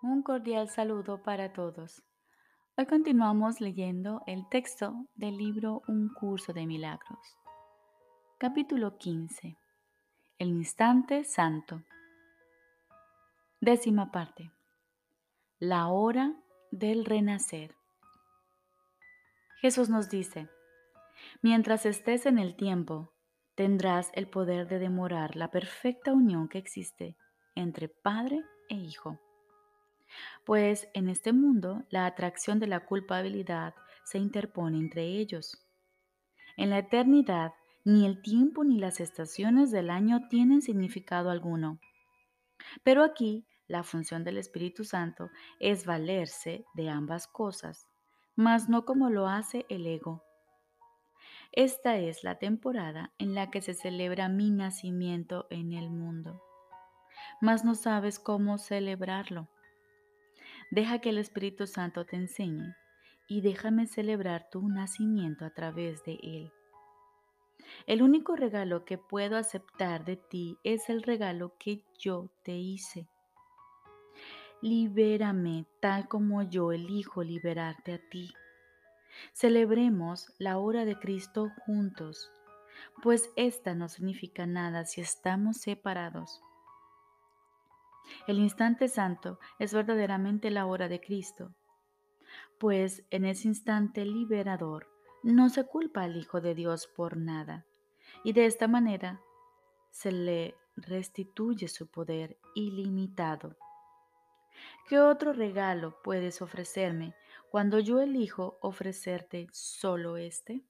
Un cordial saludo para todos. Hoy continuamos leyendo el texto del libro Un curso de milagros. Capítulo 15. El instante santo. Décima parte. La hora del renacer. Jesús nos dice, mientras estés en el tiempo, tendrás el poder de demorar la perfecta unión que existe entre Padre e Hijo pues en este mundo la atracción de la culpabilidad se interpone entre ellos. En la eternidad, ni el tiempo ni las estaciones del año tienen significado alguno. Pero aquí la función del Espíritu Santo es valerse de ambas cosas, mas no como lo hace el ego. Esta es la temporada en la que se celebra mi nacimiento en el mundo, mas no sabes cómo celebrarlo. Deja que el Espíritu Santo te enseñe y déjame celebrar tu nacimiento a través de él. El único regalo que puedo aceptar de ti es el regalo que yo te hice. Libérame tal como yo elijo liberarte a ti. Celebremos la hora de Cristo juntos, pues esta no significa nada si estamos separados. El instante santo es verdaderamente la hora de Cristo, pues en ese instante liberador no se culpa al Hijo de Dios por nada, y de esta manera se le restituye su poder ilimitado. ¿Qué otro regalo puedes ofrecerme cuando yo elijo ofrecerte solo este?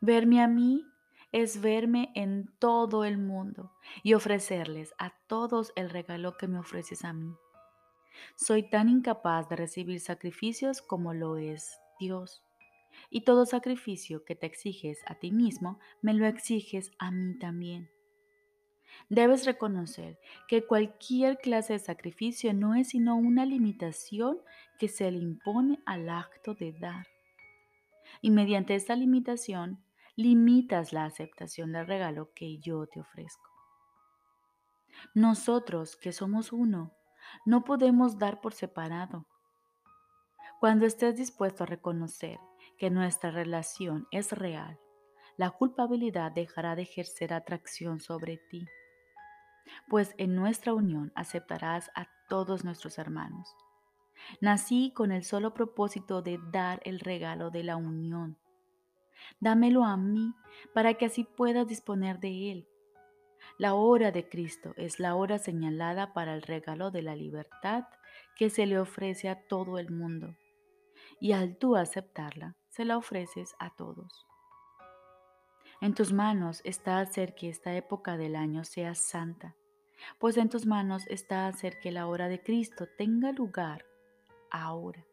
Verme a mí es verme en todo el mundo y ofrecerles a todos el regalo que me ofreces a mí. Soy tan incapaz de recibir sacrificios como lo es Dios. Y todo sacrificio que te exiges a ti mismo, me lo exiges a mí también. Debes reconocer que cualquier clase de sacrificio no es sino una limitación que se le impone al acto de dar. Y mediante esta limitación limitas la aceptación del regalo que yo te ofrezco. Nosotros, que somos uno, no podemos dar por separado. Cuando estés dispuesto a reconocer que nuestra relación es real, la culpabilidad dejará de ejercer atracción sobre ti, pues en nuestra unión aceptarás a todos nuestros hermanos. Nací con el solo propósito de dar el regalo de la unión Dámelo a mí para que así puedas disponer de él. La hora de Cristo es la hora señalada para el regalo de la libertad que se le ofrece a todo el mundo. Y al tú aceptarla, se la ofreces a todos. En tus manos está hacer que esta época del año sea santa, pues en tus manos está hacer que la hora de Cristo tenga lugar ahora.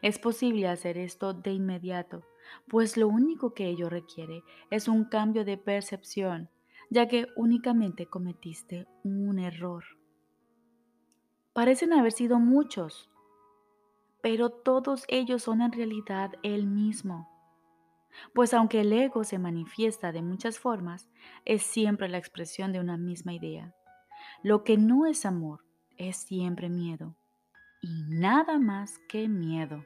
Es posible hacer esto de inmediato pues lo único que ello requiere es un cambio de percepción, ya que únicamente cometiste un error. Parecen haber sido muchos, pero todos ellos son en realidad el mismo. Pues aunque el ego se manifiesta de muchas formas, es siempre la expresión de una misma idea. Lo que no es amor es siempre miedo, y nada más que miedo.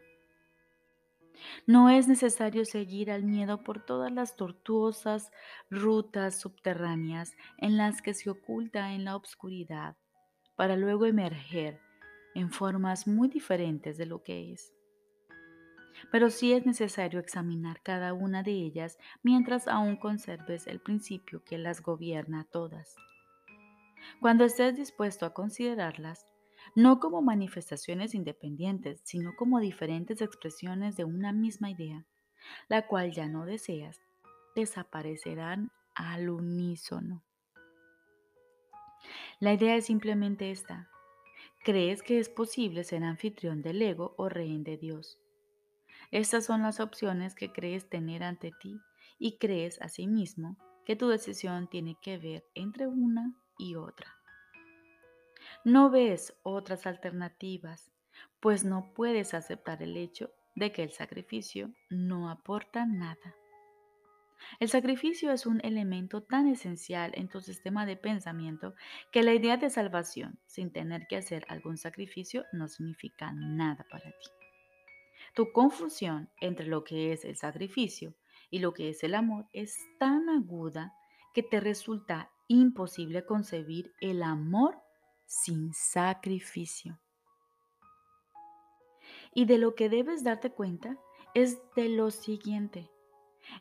No es necesario seguir al miedo por todas las tortuosas rutas subterráneas en las que se oculta en la oscuridad, para luego emerger en formas muy diferentes de lo que es. Pero sí es necesario examinar cada una de ellas mientras aún conserves el principio que las gobierna todas. Cuando estés dispuesto a considerarlas, no como manifestaciones independientes, sino como diferentes expresiones de una misma idea, la cual ya no deseas, desaparecerán al unísono. La idea es simplemente esta. ¿Crees que es posible ser anfitrión del ego o rehén de Dios? Estas son las opciones que crees tener ante ti y crees asimismo que tu decisión tiene que ver entre una y otra. No ves otras alternativas, pues no puedes aceptar el hecho de que el sacrificio no aporta nada. El sacrificio es un elemento tan esencial en tu sistema de pensamiento que la idea de salvación sin tener que hacer algún sacrificio no significa nada para ti. Tu confusión entre lo que es el sacrificio y lo que es el amor es tan aguda que te resulta imposible concebir el amor sin sacrificio. Y de lo que debes darte cuenta es de lo siguiente.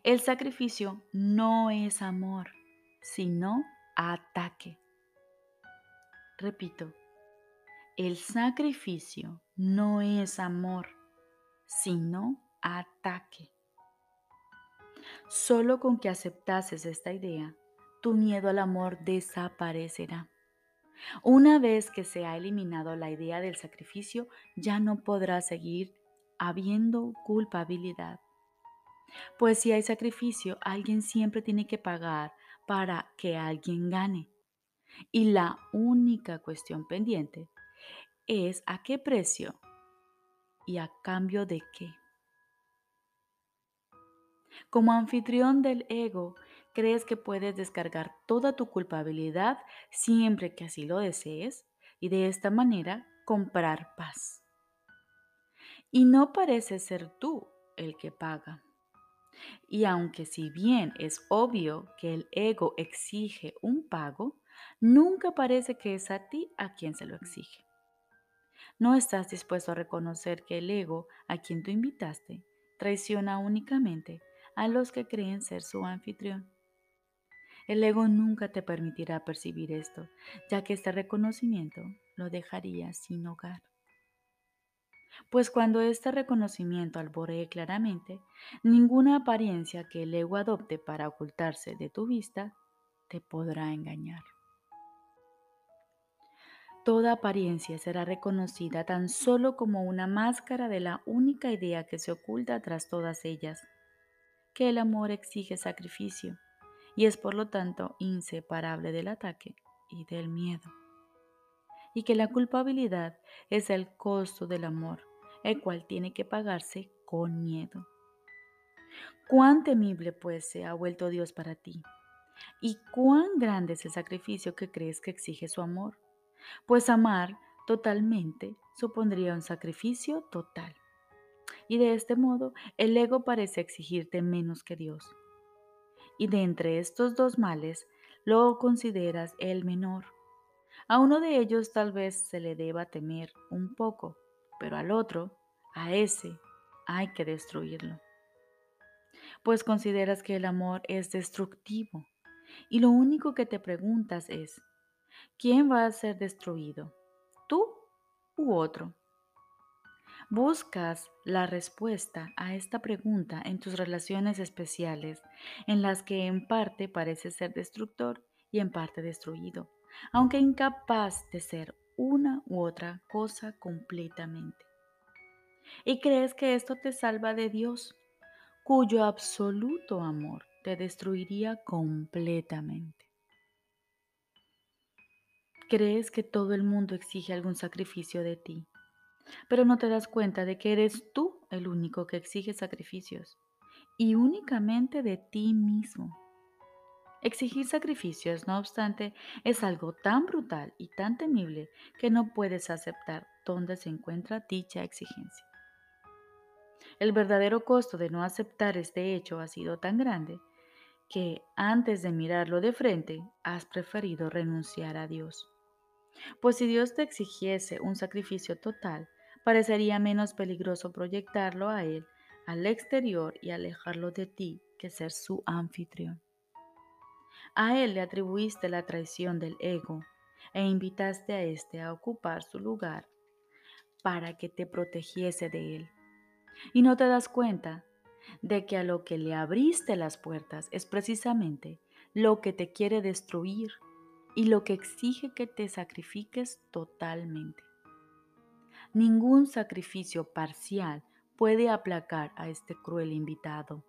El sacrificio no es amor, sino ataque. Repito, el sacrificio no es amor, sino ataque. Solo con que aceptases esta idea, tu miedo al amor desaparecerá. Una vez que se ha eliminado la idea del sacrificio, ya no podrá seguir habiendo culpabilidad. Pues si hay sacrificio, alguien siempre tiene que pagar para que alguien gane. Y la única cuestión pendiente es a qué precio y a cambio de qué. Como anfitrión del ego, crees que puedes descargar toda tu culpabilidad siempre que así lo desees y de esta manera comprar paz. Y no parece ser tú el que paga. Y aunque si bien es obvio que el ego exige un pago, nunca parece que es a ti a quien se lo exige. No estás dispuesto a reconocer que el ego a quien tú invitaste traiciona únicamente a los que creen ser su anfitrión. El ego nunca te permitirá percibir esto, ya que este reconocimiento lo dejaría sin hogar. Pues cuando este reconocimiento alboree claramente, ninguna apariencia que el ego adopte para ocultarse de tu vista te podrá engañar. Toda apariencia será reconocida tan solo como una máscara de la única idea que se oculta tras todas ellas, que el amor exige sacrificio y es por lo tanto inseparable del ataque y del miedo y que la culpabilidad es el costo del amor, el cual tiene que pagarse con miedo. Cuán temible pues se ha vuelto Dios para ti y cuán grande es el sacrificio que crees que exige su amor, pues amar totalmente supondría un sacrificio total. Y de este modo el ego parece exigirte menos que Dios. Y de entre estos dos males lo consideras el menor a uno de ellos tal vez se le deba temer un poco, pero al otro, a ese, hay que destruirlo. Pues consideras que el amor es destructivo y lo único que te preguntas es, ¿quién va a ser destruido? ¿Tú u otro? Buscas la respuesta a esta pregunta en tus relaciones especiales, en las que en parte parece ser destructor y en parte destruido aunque incapaz de ser una u otra cosa completamente. Y crees que esto te salva de Dios, cuyo absoluto amor te destruiría completamente. Crees que todo el mundo exige algún sacrificio de ti, pero no te das cuenta de que eres tú el único que exige sacrificios, y únicamente de ti mismo. Exigir sacrificios, no obstante, es algo tan brutal y tan temible que no puedes aceptar dónde se encuentra dicha exigencia. El verdadero costo de no aceptar este hecho ha sido tan grande que antes de mirarlo de frente has preferido renunciar a Dios. Pues si Dios te exigiese un sacrificio total, parecería menos peligroso proyectarlo a Él al exterior y alejarlo de ti que ser su anfitrión. A él le atribuiste la traición del ego e invitaste a éste a ocupar su lugar para que te protegiese de él. Y no te das cuenta de que a lo que le abriste las puertas es precisamente lo que te quiere destruir y lo que exige que te sacrifiques totalmente. Ningún sacrificio parcial puede aplacar a este cruel invitado,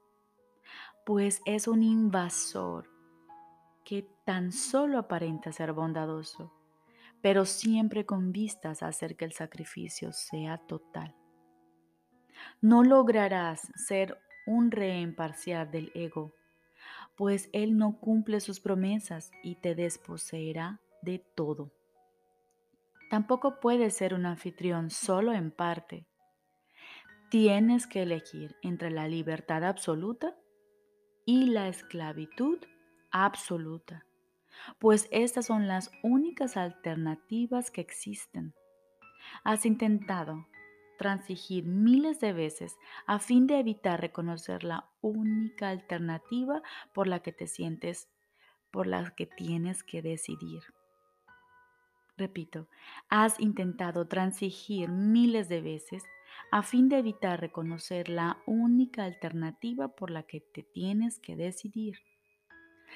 pues es un invasor que tan solo aparenta ser bondadoso, pero siempre con vistas a hacer que el sacrificio sea total. No lograrás ser un rehén parcial del ego, pues Él no cumple sus promesas y te desposeerá de todo. Tampoco puedes ser un anfitrión solo en parte. Tienes que elegir entre la libertad absoluta y la esclavitud absoluta, pues estas son las únicas alternativas que existen. Has intentado transigir miles de veces a fin de evitar reconocer la única alternativa por la que te sientes, por la que tienes que decidir. Repito, has intentado transigir miles de veces a fin de evitar reconocer la única alternativa por la que te tienes que decidir.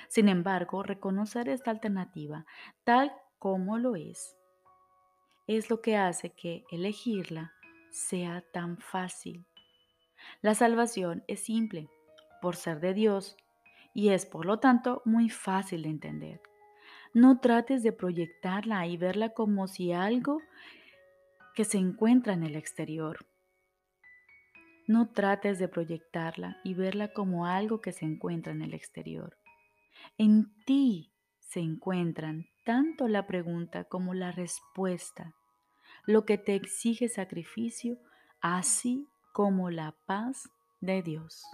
Sin embargo, reconocer esta alternativa tal como lo es es lo que hace que elegirla sea tan fácil. La salvación es simple por ser de Dios y es por lo tanto muy fácil de entender. No trates de proyectarla y verla como si algo que se encuentra en el exterior. No trates de proyectarla y verla como algo que se encuentra en el exterior. En ti se encuentran tanto la pregunta como la respuesta lo que te exige sacrificio, así como la paz de Dios.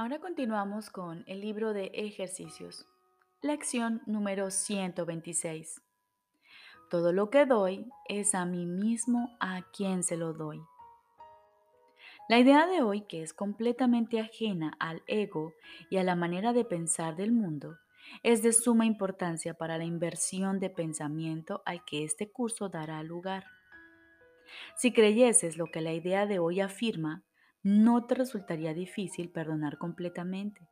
Ahora continuamos con el libro de ejercicios, lección número 126. Todo lo que doy es a mí mismo a quien se lo doy. La idea de hoy, que es completamente ajena al ego y a la manera de pensar del mundo, es de suma importancia para la inversión de pensamiento al que este curso dará lugar. Si creyeses lo que la idea de hoy afirma, no te resultaría difícil perdonar completamente.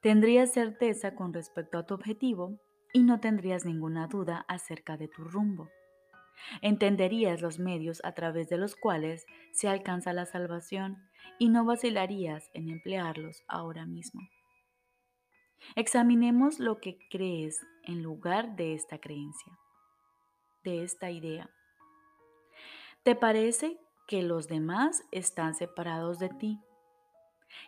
Tendrías certeza con respecto a tu objetivo y no tendrías ninguna duda acerca de tu rumbo. Entenderías los medios a través de los cuales se alcanza la salvación y no vacilarías en emplearlos ahora mismo. Examinemos lo que crees en lugar de esta creencia, de esta idea. ¿Te parece que los demás están separados de ti?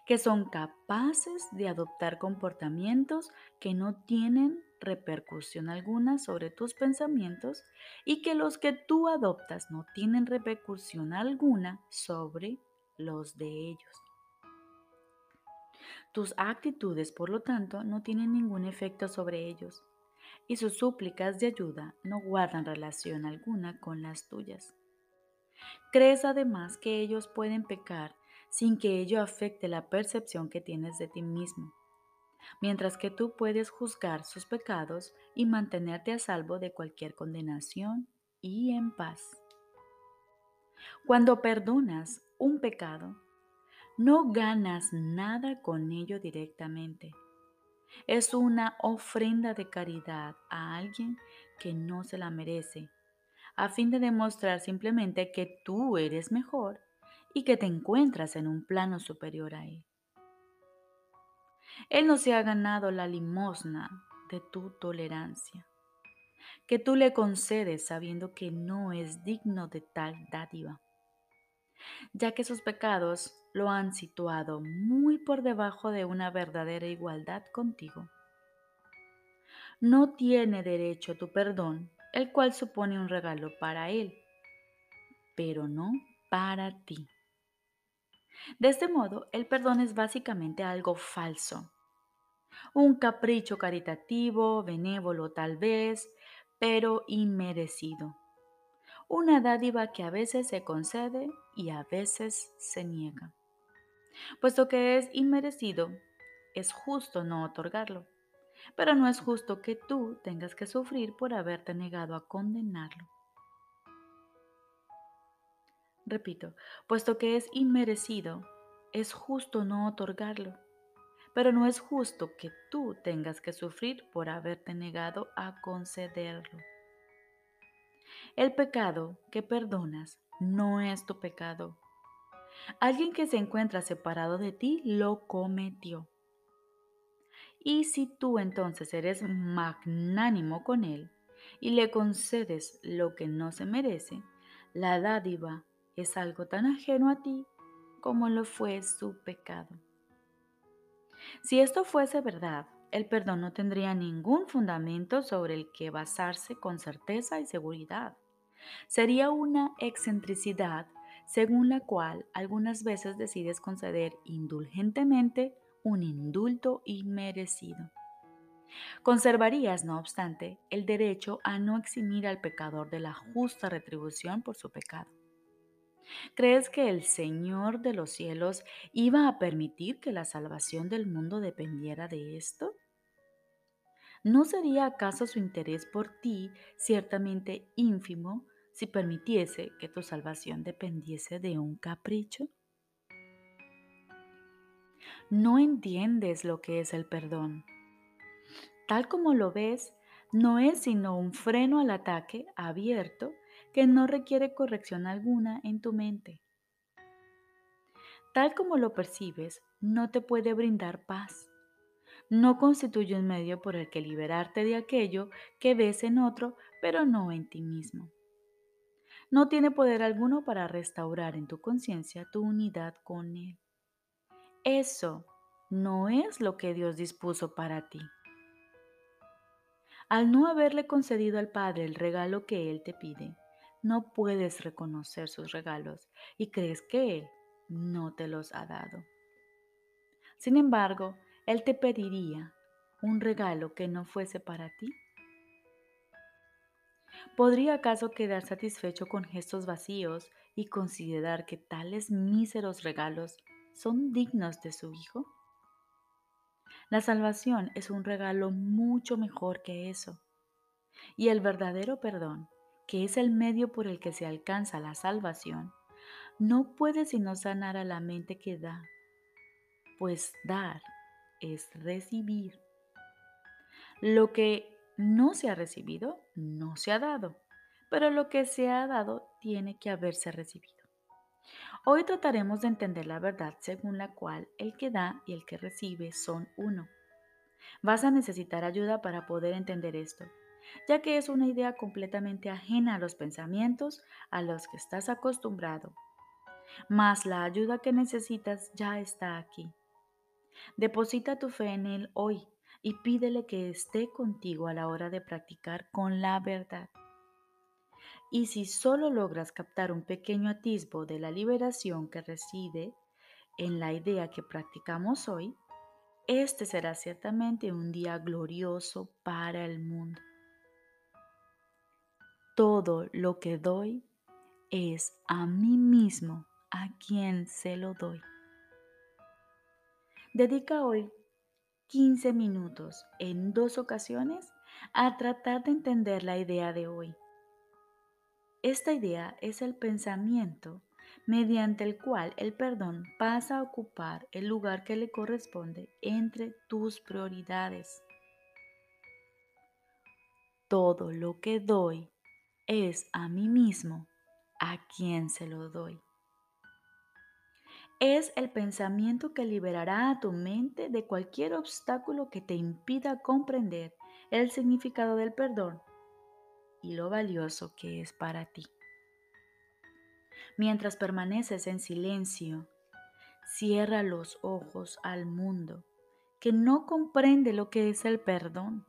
que son capaces de adoptar comportamientos que no tienen repercusión alguna sobre tus pensamientos y que los que tú adoptas no tienen repercusión alguna sobre los de ellos. Tus actitudes, por lo tanto, no tienen ningún efecto sobre ellos y sus súplicas de ayuda no guardan relación alguna con las tuyas. Crees además que ellos pueden pecar sin que ello afecte la percepción que tienes de ti mismo mientras que tú puedes juzgar sus pecados y mantenerte a salvo de cualquier condenación y en paz. Cuando perdonas un pecado, no ganas nada con ello directamente. Es una ofrenda de caridad a alguien que no se la merece, a fin de demostrar simplemente que tú eres mejor y que te encuentras en un plano superior a él. Él no se ha ganado la limosna de tu tolerancia, que tú le concedes sabiendo que no es digno de tal dádiva, ya que sus pecados lo han situado muy por debajo de una verdadera igualdad contigo. No tiene derecho a tu perdón, el cual supone un regalo para él, pero no para ti. De este modo, el perdón es básicamente algo falso, un capricho caritativo, benévolo tal vez, pero inmerecido. Una dádiva que a veces se concede y a veces se niega. Puesto que es inmerecido, es justo no otorgarlo, pero no es justo que tú tengas que sufrir por haberte negado a condenarlo. Repito, puesto que es inmerecido, es justo no otorgarlo, pero no es justo que tú tengas que sufrir por haberte negado a concederlo. El pecado que perdonas no es tu pecado. Alguien que se encuentra separado de ti lo cometió. Y si tú entonces eres magnánimo con él y le concedes lo que no se merece, la dádiva es algo tan ajeno a ti como lo fue su pecado. Si esto fuese verdad, el perdón no tendría ningún fundamento sobre el que basarse con certeza y seguridad. Sería una excentricidad según la cual algunas veces decides conceder indulgentemente un indulto inmerecido. Conservarías, no obstante, el derecho a no eximir al pecador de la justa retribución por su pecado. ¿Crees que el Señor de los cielos iba a permitir que la salvación del mundo dependiera de esto? ¿No sería acaso su interés por ti ciertamente ínfimo si permitiese que tu salvación dependiese de un capricho? No entiendes lo que es el perdón. Tal como lo ves, no es sino un freno al ataque abierto que no requiere corrección alguna en tu mente. Tal como lo percibes, no te puede brindar paz. No constituye un medio por el que liberarte de aquello que ves en otro, pero no en ti mismo no tiene poder alguno para restaurar en tu conciencia tu unidad con Él. Eso no es lo que Dios dispuso para ti. Al no haberle concedido al Padre el regalo que Él te pide, no puedes reconocer sus regalos y crees que Él no te los ha dado. Sin embargo, Él te pediría un regalo que no fuese para ti ¿Podría acaso quedar satisfecho con gestos vacíos y considerar que tales míseros regalos son dignos de su Hijo? La salvación es un regalo mucho mejor que eso. Y el verdadero perdón, que es el medio por el que se alcanza la salvación, no puede sino sanar a la mente que da, pues dar es recibir. Lo que no se ha recibido, no se ha dado, pero lo que se ha dado tiene que haberse recibido. Hoy trataremos de entender la verdad según la cual el que da y el que recibe son uno. Vas a necesitar ayuda para poder entender esto, ya que es una idea completamente ajena a los pensamientos a los que estás acostumbrado. Mas la ayuda que necesitas ya está aquí. Deposita tu fe en Él hoy y pídele que esté contigo a la hora de practicar con la verdad. Y si solo logras captar un pequeño atisbo de la liberación que reside en la idea que practicamos hoy, este será ciertamente un día glorioso para el mundo. Todo lo que doy es a mí mismo a quien se lo doy. Dedica hoy 15 minutos en dos ocasiones a tratar de entender la idea de hoy. Esta idea es el pensamiento mediante el cual el perdón pasa a ocupar el lugar que le corresponde entre tus prioridades. Todo lo que doy es a mí mismo a quien se lo doy es el pensamiento que liberará a tu mente de cualquier obstáculo que te impida comprender el significado del perdón y lo valioso que es para ti. Mientras permaneces en silencio, cierra los ojos al mundo que no comprende lo que es el perdón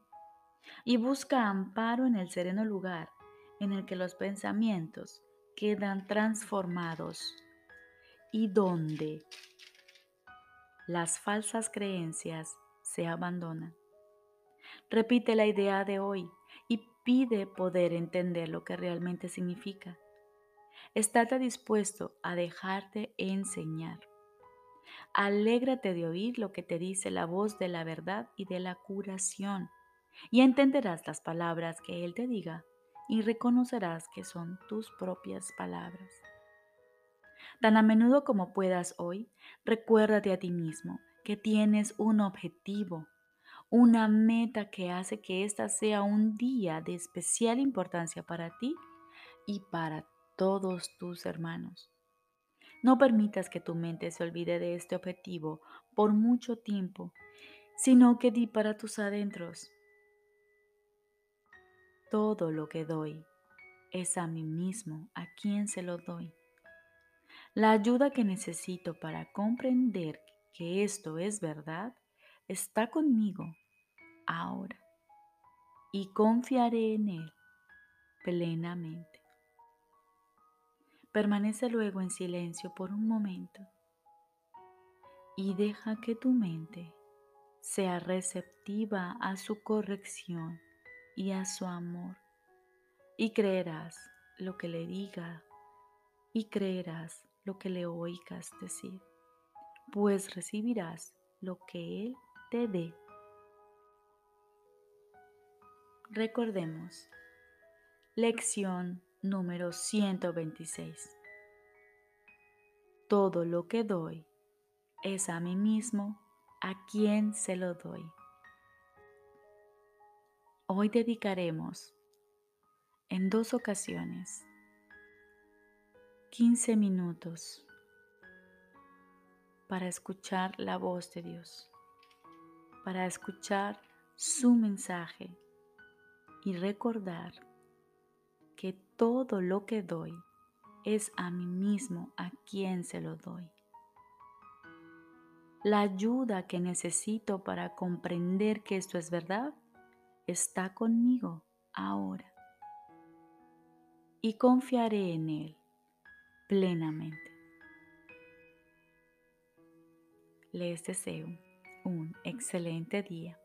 y busca amparo en el sereno lugar en el que los pensamientos quedan transformados y donde las falsas creencias se abandonan. Repite la idea de hoy pide poder entender lo que realmente significa. Estate dispuesto a dejarte enseñar. Alégrate de oír lo que te dice la voz de la verdad y de la curación, y entenderás las palabras que Él te diga y reconocerás que son tus propias palabras. Tan a menudo como puedas hoy, recuérdate a ti mismo que tienes un objetivo, una meta que hace que ésta sea un día de especial importancia para ti y para todos tus hermanos. No permitas que tu mente se olvide de este objetivo por mucho tiempo sino que di para tus adentros. Todo lo que doy es a mí mismo a quien se lo doy. La ayuda que necesito para comprender que esto es verdad está conmigo ahora y confiaré en Él plenamente. Permanece luego en silencio por un momento y deja que tu mente sea receptiva a su corrección y a su amor y creerás lo que le diga y creerás lo que le oigas decir, pues recibirás lo que Él dé. Recordemos, lección número 126. Todo lo que doy es a mí mismo a quien se lo doy. Hoy dedicaremos en dos ocasiones 15 minutos para escuchar la voz de Dios, para escuchar su mensaje y recordar que todo lo que doy es a mí mismo a quien se lo doy. La ayuda que necesito para comprender que esto es verdad está conmigo ahora. Y confiaré en Él plenamente. Les deseo un excelente día.